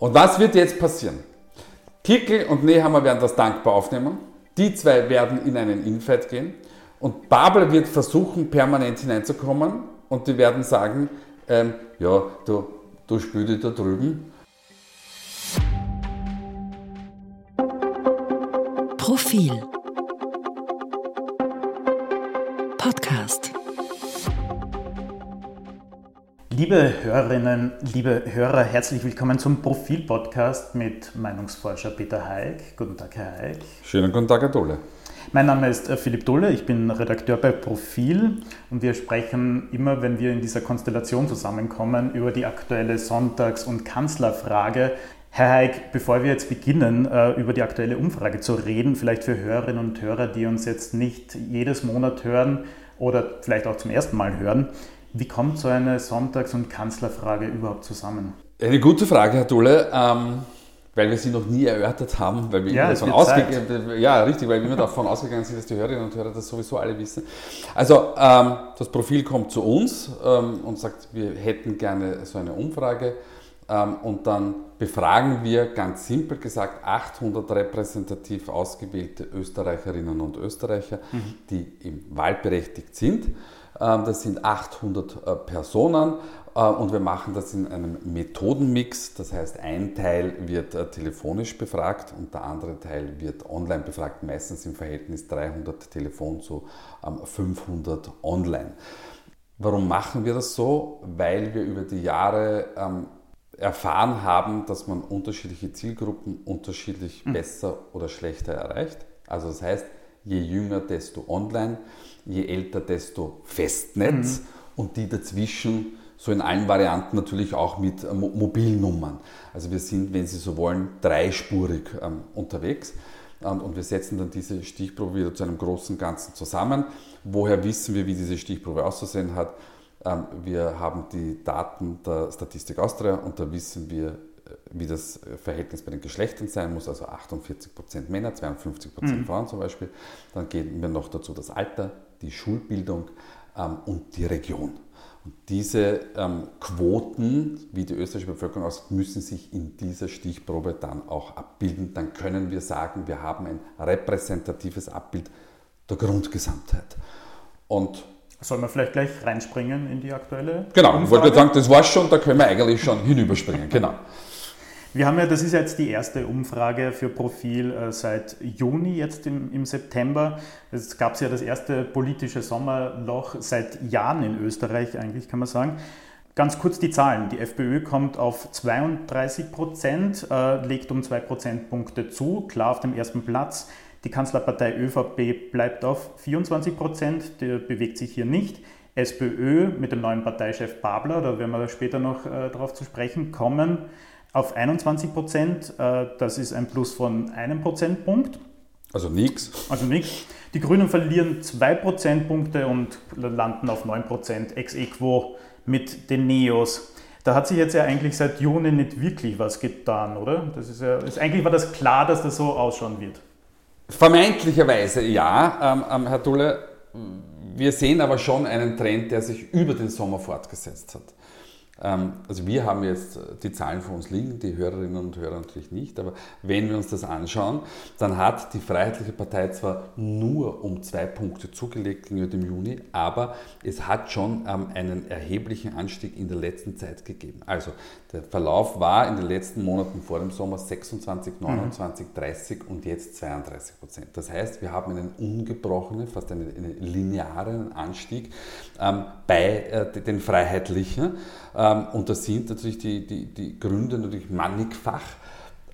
Und was wird jetzt passieren? Kickel und Nehammer werden das dankbar aufnehmen. Die zwei werden in einen Infight gehen. Und Babel wird versuchen, permanent hineinzukommen. Und die werden sagen, ähm, ja, du, du spiel dich da drüben. Profil Podcast Liebe Hörerinnen, liebe Hörer, herzlich willkommen zum Profil-Podcast mit Meinungsforscher Peter Haig. Guten Tag, Herr Haig. Schönen guten Tag, Herr Dolle. Mein Name ist äh, Philipp Dulle, ich bin Redakteur bei Profil und wir sprechen immer, wenn wir in dieser Konstellation zusammenkommen, über die aktuelle Sonntags- und Kanzlerfrage. Herr Haig, bevor wir jetzt beginnen, äh, über die aktuelle Umfrage zu reden, vielleicht für Hörerinnen und Hörer, die uns jetzt nicht jedes Monat hören oder vielleicht auch zum ersten Mal hören, wie kommt so eine Sonntags- und Kanzlerfrage überhaupt zusammen? Eine gute Frage, Herr Dulle. Ähm, weil wir sie noch nie erörtert haben, weil wir ja, davon ausgegangen ja richtig, weil wir davon ausgegangen sind, dass die Hörerinnen und Hörer das sowieso alle wissen. Also ähm, das Profil kommt zu uns ähm, und sagt, wir hätten gerne so eine Umfrage und dann befragen wir ganz simpel gesagt 800 repräsentativ ausgewählte Österreicherinnen und Österreicher, mhm. die im wahlberechtigt sind. Ähm, das sind 800 äh, Personen äh, und wir machen das in einem Methodenmix. Das heißt, ein Teil wird äh, telefonisch befragt und der andere Teil wird online befragt, meistens im Verhältnis 300 Telefon zu 500 ähm, online. Warum machen wir das so? Weil wir über die Jahre ähm, erfahren haben, dass man unterschiedliche Zielgruppen unterschiedlich mhm. besser oder schlechter erreicht. Also das heißt, je jünger, desto online, je älter, desto Festnetz mhm. und die dazwischen so in allen Varianten natürlich auch mit äh, Mobilnummern. Also wir sind, wenn Sie so wollen, dreispurig ähm, unterwegs. Und, und wir setzen dann diese Stichprobe wieder zu einem großen Ganzen zusammen. Woher wissen wir, wie diese Stichprobe auszusehen hat? Ähm, wir haben die Daten der Statistik Austria und da wissen wir, äh, wie das Verhältnis bei den Geschlechtern sein muss, also 48% Männer, 52% mhm. Frauen zum Beispiel. Dann geben wir noch dazu das Alter, die Schulbildung ähm, und die Region. Und diese ähm, Quoten, wie die österreichische Bevölkerung aussieht, müssen sich in dieser Stichprobe dann auch abbilden. Dann können wir sagen, wir haben ein repräsentatives Abbild der Grundgesamtheit. Und Sollen wir vielleicht gleich reinspringen in die aktuelle? Genau, Umfrage? ich wollte sagen, das war's schon, da können wir eigentlich schon hinüberspringen. Genau. Wir haben ja, das ist jetzt die erste Umfrage für Profil äh, seit Juni, jetzt im, im September. Es gab ja das erste politische Sommerloch seit Jahren in Österreich, eigentlich kann man sagen. Ganz kurz die Zahlen. Die FPÖ kommt auf 32 Prozent, äh, legt um zwei Prozentpunkte zu, klar auf dem ersten Platz. Die Kanzlerpartei ÖVP bleibt auf 24 Prozent, der bewegt sich hier nicht. SPÖ mit dem neuen Parteichef Babler, da werden wir später noch äh, darauf zu sprechen kommen, auf 21 Prozent. Äh, das ist ein Plus von einem Prozentpunkt. Also nichts. Also nichts. Die Grünen verlieren zwei Prozentpunkte und landen auf 9 Prozent ex equo mit den Neos. Da hat sich jetzt ja eigentlich seit Juni nicht wirklich was getan, oder? Das ist ja, ist, eigentlich war das klar, dass das so ausschauen wird. Vermeintlicherweise ja, ähm, ähm, Herr Dulle. Wir sehen aber schon einen Trend, der sich über den Sommer fortgesetzt hat. Ähm, also wir haben jetzt die Zahlen vor uns liegen, die Hörerinnen und Hörer natürlich nicht, aber wenn wir uns das anschauen, dann hat die Freiheitliche Partei zwar nur um zwei Punkte zugelegt gegenüber dem Juni, aber es hat schon ähm, einen erheblichen Anstieg in der letzten Zeit gegeben. Also der Verlauf war in den letzten Monaten vor dem Sommer 26, 29, 30 und jetzt 32 Prozent. Das heißt, wir haben einen ungebrochenen, fast einen, einen linearen Anstieg ähm, bei äh, den Freiheitlichen. Ähm, und da sind natürlich die, die, die Gründe natürlich mannigfach.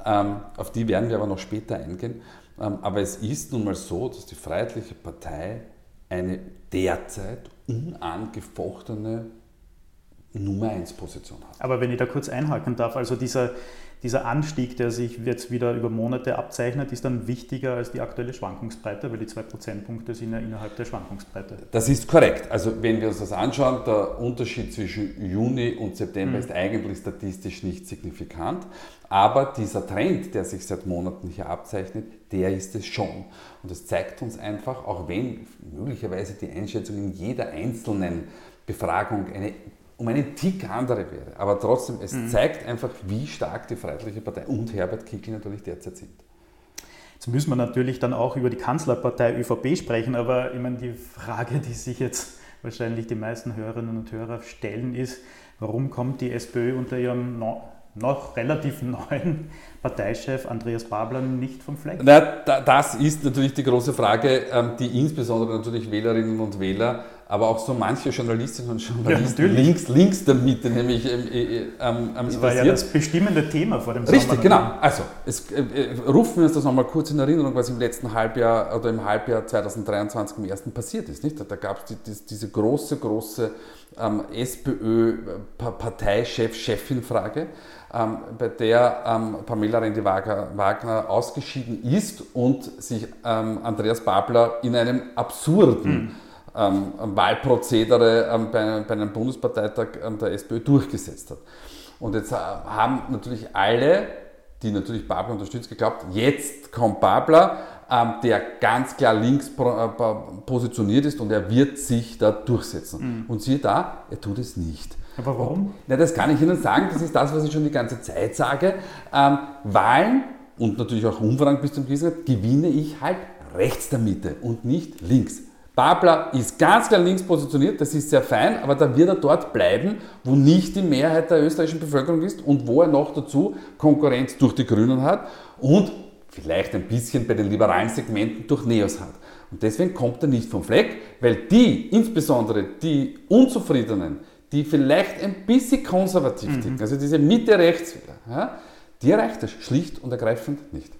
Ähm, auf die werden wir aber noch später eingehen. Ähm, aber es ist nun mal so, dass die Freiheitliche Partei eine derzeit unangefochtene Nummer 1 Position hat. Aber wenn ich da kurz einhaken darf, also dieser, dieser Anstieg, der sich jetzt wieder über Monate abzeichnet, ist dann wichtiger als die aktuelle Schwankungsbreite, weil die zwei Prozentpunkte sind ja innerhalb der Schwankungsbreite. Das ist korrekt. Also wenn wir uns das anschauen, der Unterschied zwischen Juni und September mhm. ist eigentlich statistisch nicht signifikant. Aber dieser Trend, der sich seit Monaten hier abzeichnet, der ist es schon. Und das zeigt uns einfach, auch wenn möglicherweise die Einschätzung in jeder einzelnen Befragung eine um einen Tick andere wäre. Aber trotzdem, es mhm. zeigt einfach, wie stark die Freiheitliche Partei und Herbert Kickl natürlich derzeit sind. Jetzt müssen wir natürlich dann auch über die Kanzlerpartei ÖVP sprechen, aber ich meine, die Frage, die sich jetzt wahrscheinlich die meisten Hörerinnen und Hörer stellen, ist, warum kommt die SPÖ unter ihrem noch relativ neuen Parteichef Andreas Babler nicht vom Fleck? Na, das ist natürlich die große Frage, ähm, die insbesondere natürlich Wählerinnen und Wähler aber auch so manche Journalistinnen und Journalisten ja, links, links der Mitte, nämlich ähm, äh, ähm, Das war ja das bestimmende Thema vor dem Sommer. Richtig, genau. Also, es, äh, äh, rufen wir uns das nochmal kurz in Erinnerung, was im letzten Halbjahr oder im Halbjahr 2023 im ersten passiert ist. Nicht? Da, da gab es die, die, diese große, große ähm, SPÖ-Parteichef-Chefin-Frage, ähm, bei der ähm, Pamela Rendi-Wagner ausgeschieden ist und sich ähm, Andreas Babler in einem absurden hm ähm, Wahlprozedere ähm, bei, bei, einem Bundesparteitag ähm, der SPÖ durchgesetzt hat. Und jetzt äh, haben natürlich alle, die natürlich Babler unterstützt, geglaubt, jetzt kommt Babler, ähm, der ganz klar links äh, positioniert ist und er wird sich da durchsetzen. Mhm. Und siehe da, er tut es nicht. Aber warum? Na, das kann ich Ihnen sagen, das ist das, was ich schon die ganze Zeit sage. Ähm, Wahlen und natürlich auch Umfragen bis zum Krisengrad gewinne ich halt rechts der Mitte und nicht links. Babler ist ganz klar links positioniert, das ist sehr fein, aber da wird er dort bleiben, wo nicht die Mehrheit der österreichischen Bevölkerung ist und wo er noch dazu Konkurrenz durch die Grünen hat und vielleicht ein bisschen bei den liberalen Segmenten durch Neos hat. Und deswegen kommt er nicht vom Fleck, weil die, insbesondere die Unzufriedenen, die vielleicht ein bisschen konservativ mhm. ticken, also diese Mitte-Rechts-Wähler, ja, die erreicht er schlicht und ergreifend nicht.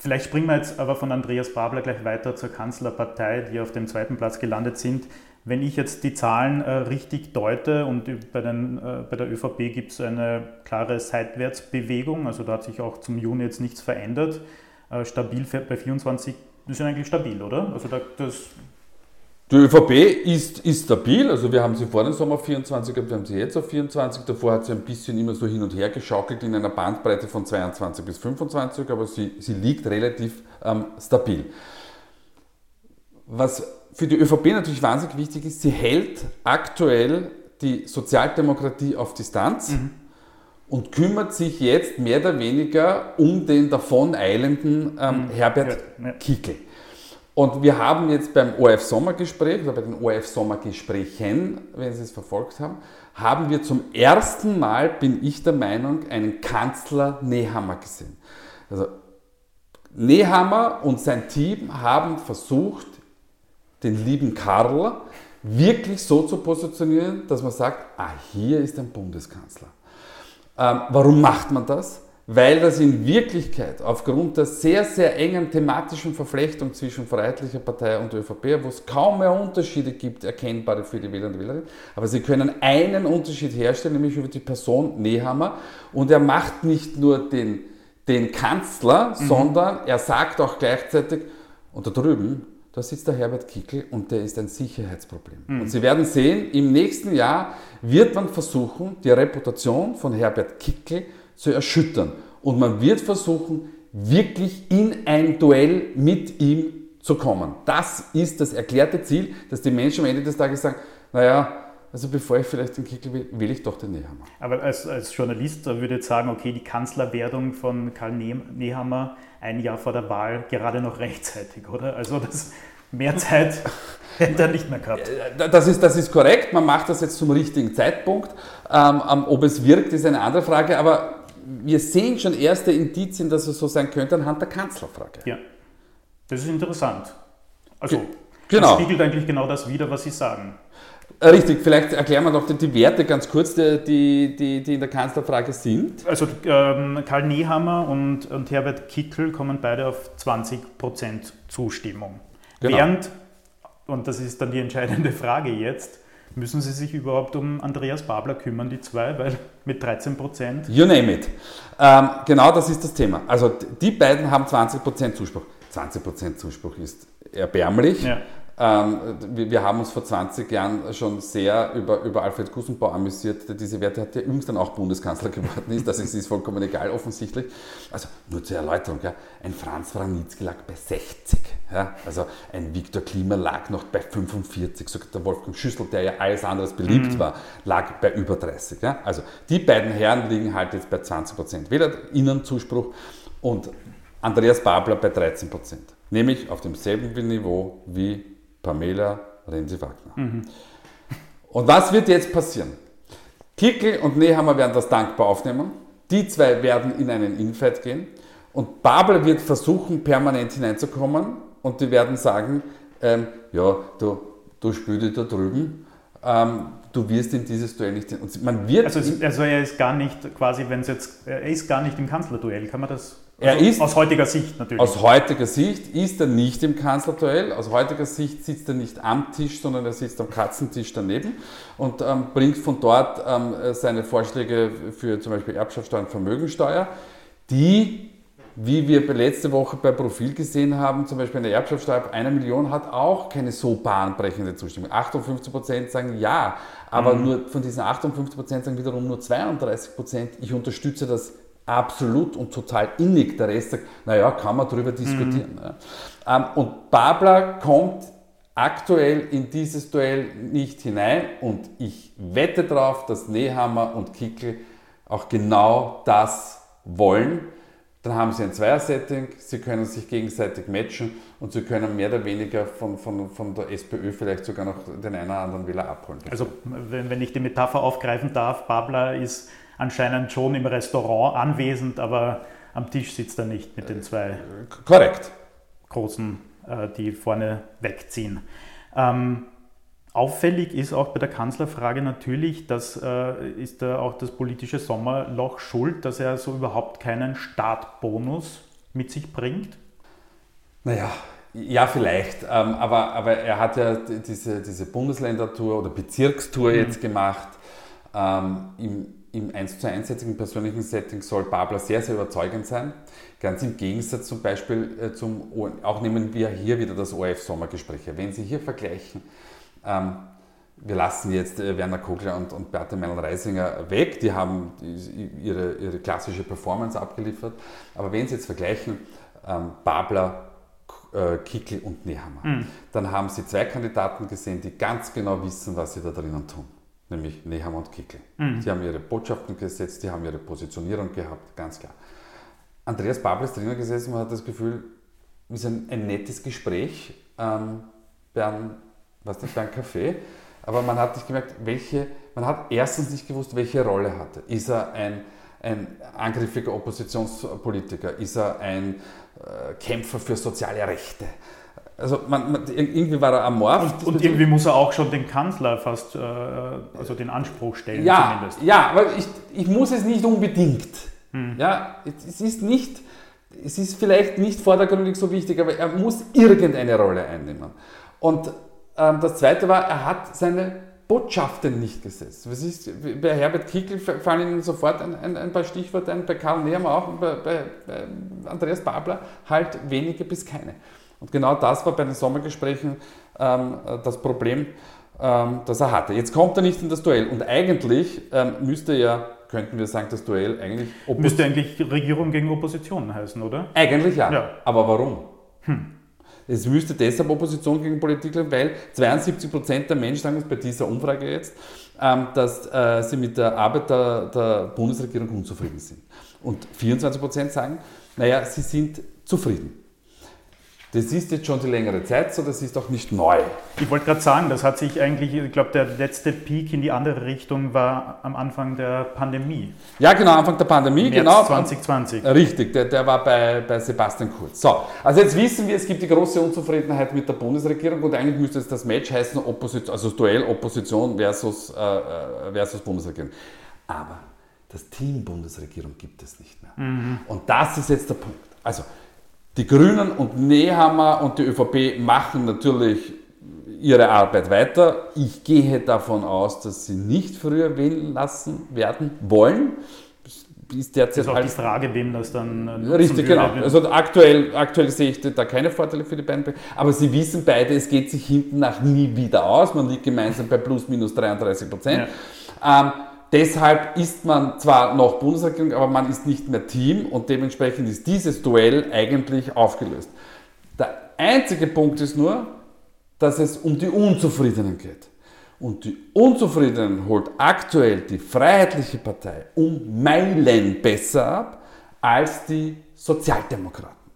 Vielleicht springen wir jetzt aber von Andreas Babler gleich weiter zur Kanzlerpartei, die auf dem zweiten Platz gelandet sind. Wenn ich jetzt die Zahlen äh, richtig deute und bei, den, äh, bei der ÖVP gibt es eine klare Seitwärtsbewegung, also da hat sich auch zum Juni jetzt nichts verändert. Äh, stabil bei 24, das ist eigentlich stabil, oder? Also da, das die ÖVP ist, ist stabil, also wir haben sie vor dem Sommer auf 24 gehabt, wir haben sie jetzt auf 24. Davor hat sie ein bisschen immer so hin und her geschaukelt in einer Bandbreite von 22 bis 25, aber sie, sie liegt relativ ähm, stabil. Was für die ÖVP natürlich wahnsinnig wichtig ist, sie hält aktuell die Sozialdemokratie auf Distanz mhm. und kümmert sich jetzt mehr oder weniger um den davoneilenden ähm, mhm. Herbert ja, ja. Kickel. Und wir haben jetzt beim ORF-Sommergespräch oder bei den ORF-Sommergesprächen, wenn Sie es verfolgt haben, haben wir zum ersten Mal, bin ich der Meinung, einen Kanzler Nehammer gesehen. Also Nehammer und sein Team haben versucht, den lieben Karl wirklich so zu positionieren, dass man sagt, ah, hier ist ein Bundeskanzler. Ähm, warum macht man das? Weil das in Wirklichkeit aufgrund der sehr, sehr engen thematischen Verflechtung zwischen Freiheitlicher Partei und ÖVP, wo es kaum mehr Unterschiede gibt, erkennbare für die Wähler und Wählerinnen, aber sie können einen Unterschied herstellen, nämlich über die Person Nehammer und er macht nicht nur den, den Kanzler, mhm. sondern er sagt auch gleichzeitig, und da drüben, da sitzt der Herbert Kickel und der ist ein Sicherheitsproblem. Mhm. Und Sie werden sehen, im nächsten Jahr wird man versuchen, die Reputation von Herbert Kickel zu erschüttern. Und man wird versuchen, wirklich in ein Duell mit ihm zu kommen. Das ist das erklärte Ziel, dass die Menschen am Ende des Tages sagen, naja, also bevor ich vielleicht den Kickel will, will ich doch den Nehammer. Aber als, als Journalist würde ich jetzt sagen, okay, die Kanzlerwerdung von Karl Nehammer ein Jahr vor der Wahl gerade noch rechtzeitig, oder? Also das mehr Zeit hätte er nicht mehr gehabt. Das ist, das ist korrekt, man macht das jetzt zum richtigen Zeitpunkt. Ähm, ob es wirkt, ist eine andere Frage, aber wir sehen schon erste Indizien, dass es so sein könnte anhand der Kanzlerfrage. Ja, das ist interessant. Also, genau. das spiegelt eigentlich genau das wider, was Sie sagen. Äh, richtig, vielleicht erklären wir noch die, Werte ganz kurz, die, die, die in der Kanzlerfrage sind. Also ähm, Karl Nehammer und, und Herbert Kickel kommen beide auf 20% Zustimmung. Genau. Während, und das ist dann die entscheidende Frage jetzt, Müssen Sie sich überhaupt um Andreas Babler kümmern, die zwei, weil mit 13 Prozent? You name it. Ähm, genau das ist das Thema. Also die beiden haben 20 Prozent Zuspruch. 20 Prozent Zuspruch ist erbärmlich. Ja. Ähm, wir, wir, haben uns vor 20 Jahren schon sehr über, über Alfred Gusenbau amüsiert, der diese Werte hat, der übrigens dann auch Bundeskanzler geworden ist. Das ist, ist vollkommen egal, offensichtlich. Also nur zur Erläuterung, ja, ein Franz Wranitzky lag bei 60. Ja, also ein Viktor Klima lag noch bei 45, sogar der Wolfgang Schüssel, der ja alles andere beliebt mhm. war, lag bei über 30. Ja. Also die beiden Herren liegen halt jetzt bei 20 Prozent Wählerinnenzuspruch und Andreas Babler bei 13 Prozent. Nämlich auf demselben Niveau wie Pamela Renzi-Wagner. Mhm. Und was wird jetzt passieren? Kickel und Nehammer werden das dankbar aufnehmen. Die zwei werden in einen Infight gehen. Und Babel wird versuchen, permanent hineinzukommen. Und die werden sagen, ähm, ja, du, du spielst da drüben. Ähm, du wirst in dieses Duell nicht. Und man wird also, also er ist gar nicht quasi, wenn es jetzt, er ist gar nicht im Kanzlerduell, kann man das er also ist, aus heutiger Sicht natürlich. Aus heutiger Sicht ist er nicht im Kanzlerduell. Aus heutiger Sicht sitzt er nicht am Tisch, sondern er sitzt am Katzentisch daneben und ähm, bringt von dort ähm, seine Vorschläge für zum Beispiel Erbschaftssteuer und Vermögensteuer, die, wie wir letzte Woche bei Profil gesehen haben, zum Beispiel eine Erbschaftssteuer ab einer Million hat auch keine so bahnbrechende Zustimmung. 58 Prozent sagen ja, aber mhm. nur von diesen 58 Prozent sagen wiederum nur 32 Prozent, ich unterstütze das absolut und total innig. Der Rest sagt, naja, kann man darüber diskutieren. Mhm. Und Babler kommt aktuell in dieses Duell nicht hinein und ich wette darauf, dass Nehammer und Kickel auch genau das wollen. Dann haben sie ein Zweier-Setting, sie können sich gegenseitig matchen und sie können mehr oder weniger von, von, von der SPÖ vielleicht sogar noch den einen oder anderen Wähler abholen. Also wenn, wenn ich die Metapher aufgreifen darf, Babler ist anscheinend schon im Restaurant anwesend, aber am Tisch sitzt er nicht mit den zwei Korrekt. großen, äh, die vorne wegziehen. Ähm, auffällig ist auch bei der Kanzlerfrage natürlich, dass äh, ist da auch das politische Sommerloch schuld, dass er so überhaupt keinen Startbonus mit sich bringt? Naja, ja, vielleicht. Ähm, aber, aber er hat ja diese, diese Bundesländertour oder Bezirkstour mhm. jetzt gemacht. Ähm, im, im 1 zu 1 jetzigen persönlichen Setting soll Babler sehr, sehr überzeugend sein. Ganz im Gegensatz zum Beispiel äh, zum, auch nehmen wir hier wieder das ORF-Sommergespräch. Wenn Sie hier vergleichen, ähm, wir lassen jetzt äh, Werner Kogler und, und Beate Meinl-Reisinger weg, die haben ihre, ihre klassische Performance abgeliefert. Aber wenn Sie jetzt vergleichen, ähm, Babler, äh, Kickel und Nehammer, mhm. dann haben Sie zwei Kandidaten gesehen, die ganz genau wissen, was sie da drinnen tun nämlich Neham und Kickel. Mhm. Die haben ihre Botschaften gesetzt, die haben ihre Positionierung gehabt, ganz klar. Andreas Babel ist drinnen gesessen, man hat das Gefühl, es ist ein, ein nettes Gespräch ähm, einem, was nicht, bei einem Café, aber man hat nicht gemerkt, welche, man hat erstens nicht gewusst, welche Rolle hat er. Ist er ein, ein angriffiger Oppositionspolitiker? Ist er ein äh, Kämpfer für soziale Rechte? Also man, man, irgendwie war er amorph. Und, und, irgendwie muss er auch schon den Kanzler fast, äh, also den Anspruch stellen ja, zumindest. Ja, aber ich, ich muss es nicht unbedingt. Hm. Ja, es ist nicht, es ist vielleicht nicht vordergründig so wichtig, aber er muss irgendeine Rolle einnehmen. Und das Zweite war, er hat seine Botschaften nicht gesetzt. Was ist, bei Herbert Kickl fallen Ihnen sofort ein, ein, ein paar Stichworte ein, bei Karl Nehmer auch, bei, bei, bei Andreas Babler halt wenige bis keine. Und genau das war bei den Sommergesprächen ähm, das Problem, ähm, das er hatte. Jetzt kommt er nicht in das Duell und eigentlich ähm, müsste ja, könnten wir sagen, das Duell eigentlich. Oppos müsste eigentlich Regierung gegen Opposition heißen, oder? Eigentlich ja. ja. Aber warum? Hm. Es müsste deshalb Opposition gegen Politik weil 72 Prozent der Menschen sagen es bei dieser Umfrage jetzt, ähm, dass äh, sie mit der Arbeit der, der Bundesregierung unzufrieden sind. Und 24 Prozent sagen, naja, sie sind zufrieden. Das ist jetzt schon die längere Zeit so, das ist auch nicht neu. Ich wollte gerade sagen, das hat sich eigentlich, ich glaube, der letzte Peak in die andere Richtung war am Anfang der Pandemie. Ja, genau, Anfang der Pandemie, März genau. 2020. Richtig, der, der war bei, bei Sebastian Kurz. So, also jetzt wissen wir, es gibt die große Unzufriedenheit mit der Bundesregierung und eigentlich müsste jetzt das Match heißen, Opposition, also das Duell Opposition versus, äh, äh, versus Bundesregierung. Aber das Team Bundesregierung gibt es nicht mehr. Mhm. Und das ist jetzt der Punkt. Also, die Grünen und Nehammer und die ÖVP machen natürlich ihre Arbeit weiter. Ich gehe davon aus, dass sie nicht früher wählen lassen werden wollen. ist derzeit. Das ist auch halt die Frage, wem das dann. Richtig, genau. Also aktuell, aktuell sehe ich da keine Vorteile für die beiden. Aber sie wissen beide, es geht sich hinten nach nie wieder aus. Man liegt gemeinsam bei plus minus 33 Prozent. Ja. Ähm, deshalb ist man zwar noch Bundesregierung, aber man ist nicht mehr Team und dementsprechend ist dieses Duell eigentlich aufgelöst. Der einzige Punkt ist nur, dass es um die Unzufriedenen geht. Und die Unzufriedenen holt aktuell die Freiheitliche Partei um Meilen besser ab als die Sozialdemokraten.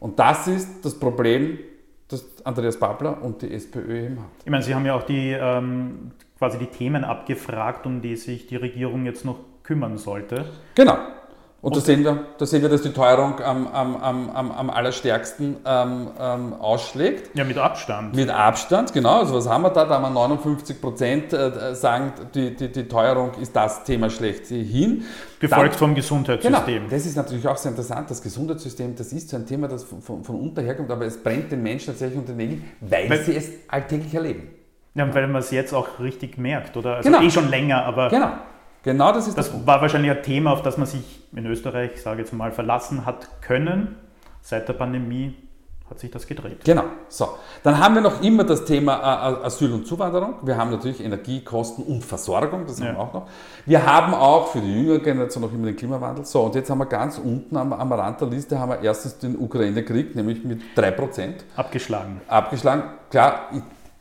Und das ist das Problem, das Andreas Babler und die SPÖ eben hat. Ich meine, Sie haben ja auch die, ähm, quasi die Themen abgefragt, um die sich die Regierung jetzt noch kümmern sollte. Genau. Und, da, sehen wir, da sehen wir, dass die Teuerung am, am, am, am allerstärksten ähm, ähm, ausschlägt. Ja, mit Abstand. Mit Abstand, genau. Also was haben wir da? Da haben wir 59 Prozent äh, sagen, die, die, die Teuerung ist das Thema schlechthin. Gefolgt Dann, vom Gesundheitssystem. Genau, das ist natürlich auch sehr interessant. Das Gesundheitssystem, das ist so ein Thema, das von, von, von unten herkommt, aber es brennt den Menschen tatsächlich unter den Nägeln, weil, weil sie es alltäglich erleben. Ja, weil man es jetzt auch richtig merkt, oder? Also genau. eh schon länger, aber... Genau. Genau das ist das. Das war wahrscheinlich ein Thema, auf das man sich in Österreich, ich sage jetzt mal, verlassen hat können. Seit der Pandemie hat sich das gedreht. Genau. So, dann haben wir noch immer das Thema äh, Asyl und Zuwanderung. Wir haben natürlich Energiekosten und Versorgung, das haben ja. wir auch noch. Wir haben auch für die jüngere Generation noch immer den Klimawandel. So, und jetzt haben wir ganz unten am, am Rand der Liste haben wir erstens den Ukraine-Krieg, nämlich mit 3%. Abgeschlagen. Abgeschlagen. Klar,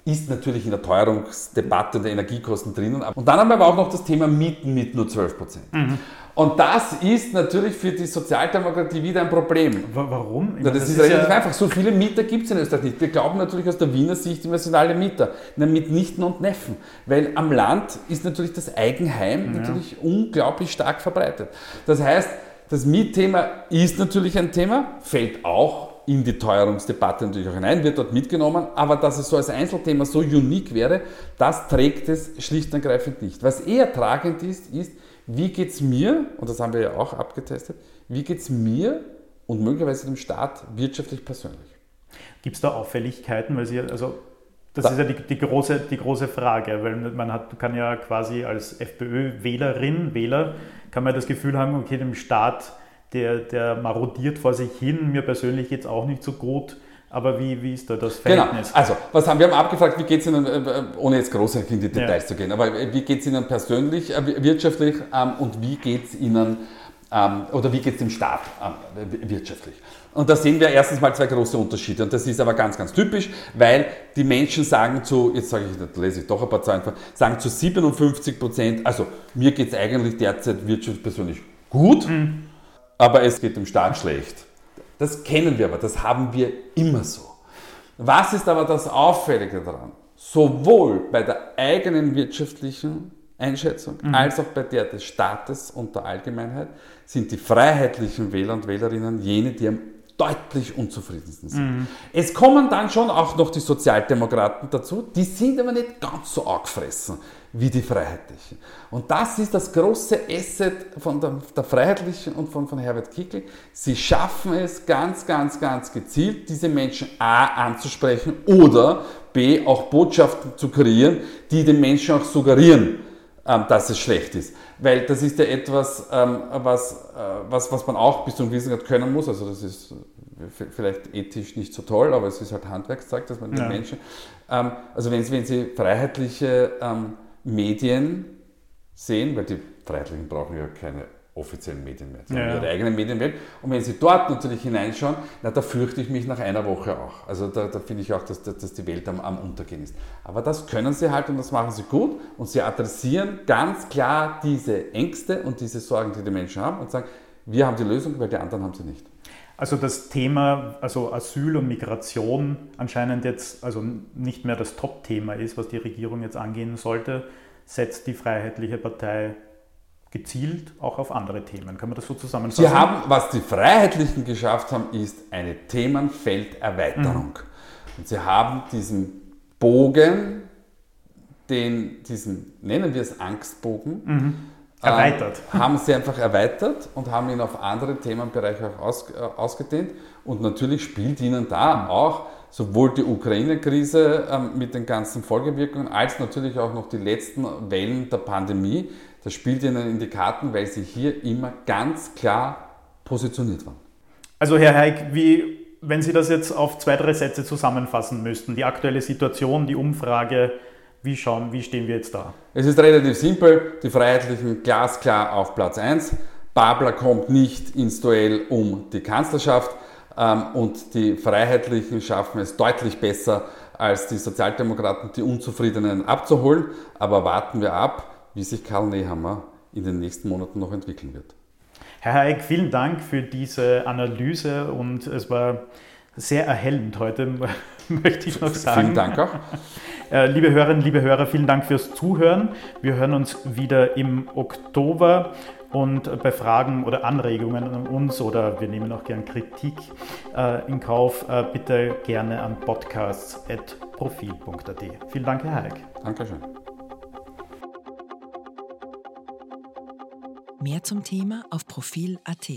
ist natürlich in der Teuerungsdebatte der Energiekosten drinnen. Und dann haben wir aber auch noch das Thema Mieten mit nur 12 Prozent. Mhm. Und das ist natürlich für die Sozialdemokratie wieder ein Problem. Warum? Ja, das, das, ist, ist relativ ja einfach. So viele Mieter gibt es in Österreich nicht. Wir glauben natürlich aus der Wiener Sicht immer, sind alle Mieter. mit Nichten und Neffen. Weil am Land ist natürlich das Eigenheim ja. natürlich unglaublich stark verbreitet. Das heißt, das Mietthema ist natürlich ein Thema, fällt auch in die Teuerungsdebatte natürlich auch hinein, wird dort mitgenommen, aber dass es so als Einzelthema so unique wäre, das trägt es schlicht und ergreifend nicht. Was eher tragend ist, ist, wie geht es mir, und das haben wir ja auch abgetestet, wie geht es mir und möglicherweise dem Staat wirtschaftlich persönlich? Gibt es da Auffälligkeiten, weil Sie, also das da. ist ja die, die, große, die große Frage, weil man hat, kann ja quasi als FPÖ-Wählerin, Wähler, kann man das Gefühl haben, okay, dem Staat der, der marodiert vor sich hin. Mir persönlich geht es auch nicht so gut. Aber wie, wie ist da das genau. Verhältnis? Genau. Also, was haben wir haben abgefragt, wie geht es Ihnen, äh, äh, ohne jetzt groß in die Details ja. zu gehen, aber wie geht es Ihnen persönlich, äh, wirtschaftlich ähm, und wie geht es Ihnen ähm, oder wie geht es dem Staat ähm, wirtschaftlich? Und da sehen wir erstens mal zwei große Unterschiede. Und das ist aber ganz, ganz typisch, weil die Menschen sagen zu, jetzt sage ich, da lese ich doch ein paar Zahlen vor, sagen zu 57 Prozent, also mir geht es eigentlich derzeit wirtschaftlich persönlich gut. Mhm aber es geht dem Staat schlecht. Das kennen wir aber, das haben wir immer so. Was ist aber das Auffällige daran? Sowohl bei der eigenen wirtschaftlichen Einschätzung mhm. als auch bei der des Staates und der Allgemeinheit sind die freiheitlichen Wähler und Wählerinnen jene, die am deutlich unzufriedensten sind. Mhm. Es kommen dann schon auch noch die Sozialdemokraten dazu, die sind aber nicht ganz so arg gefressen wie die Freiheitlichen. Und das ist das große Asset von der, der Freiheitlichen und von, von Herbert Kickl. Sie schaffen es ganz, ganz, ganz gezielt, diese Menschen A anzusprechen oder B auch Botschaften zu kreieren, die den Menschen auch suggerieren, ähm, dass es schlecht ist. Weil das ist ja etwas, ähm, was, äh, was, was man auch bis zu einem gewissen Grad können muss. Also das ist vielleicht ethisch nicht so toll, aber es ist halt Handwerkszeug, dass man den ja. Menschen, ähm, also wenn Sie, wenn Sie freiheitliche Medien sehen, weil die Freiheitlichen brauchen ja keine offiziellen Medien mehr. Sie ja, haben ihre eigenen Medien mehr. Und wenn Sie dort natürlich hineinschauen, na, da fürchte ich mich nach einer Woche auch. Also da, da finde ich auch, dass, dass, die Welt am, am, Untergehen ist. Aber das können Sie halt und das machen Sie gut und Sie adressieren ganz klar diese Ängste und diese Sorgen, die die Menschen haben und sagen, wir haben die Lösung, weil die anderen haben sie nicht. Also das Thema, also Asyl und Migration anscheinend jetzt also nicht mehr das Top-Thema ist, was die Regierung jetzt angehen sollte, setzt die Freiheitliche Partei gezielt auch auf andere Themen. Kann man das so zusammenfassen? Sie haben, was die Freiheitlichen geschafft haben, ist eine Themenfelderweiterung. Mhm. Und sie haben diesen Bogen, den, diesen, nennen wir es Angstbogen, mhm Erweitert. Ähm, haben sie einfach erweitert und haben ihn auf andere Themenbereiche auch aus, äh, ausgedehnt. Und natürlich spielt ihnen da auch sowohl die Ukraine-Krise ähm, mit den ganzen Folgewirkungen als natürlich auch noch die letzten Wellen der Pandemie. Das spielt ihnen in die Karten, weil sie hier immer ganz klar positioniert waren. Also Herr Heik, wie, wenn Sie das jetzt auf zwei, drei Sätze zusammenfassen müssten, die aktuelle Situation, die Umfrage, wie, schauen, wie stehen wir jetzt da? Es ist relativ simpel, die Freiheitlichen glasklar auf Platz 1. Babler kommt nicht ins Duell um die Kanzlerschaft ähm, und die Freiheitlichen schaffen es deutlich besser als die Sozialdemokraten, die Unzufriedenen abzuholen. Aber warten wir ab, wie sich Karl Nehammer in den nächsten Monaten noch entwickeln wird. Herr Hayek, vielen Dank für diese Analyse und es war sehr erhellend heute, möchte ich noch sagen. Vielen Dank auch. Äh, liebe Hörerinnen, liebe Hörer, vielen Dank fürs Zuhören. Wir hören uns wieder im Oktober und bei Fragen oder Anregungen an uns oder wir nehmen auch gern Kritik äh, in Kauf, äh, bitte gerne an podcasts.profil.at. Vielen Dank, Herr Hayek. Dankeschön. Mehr zum Thema auf Profil.at.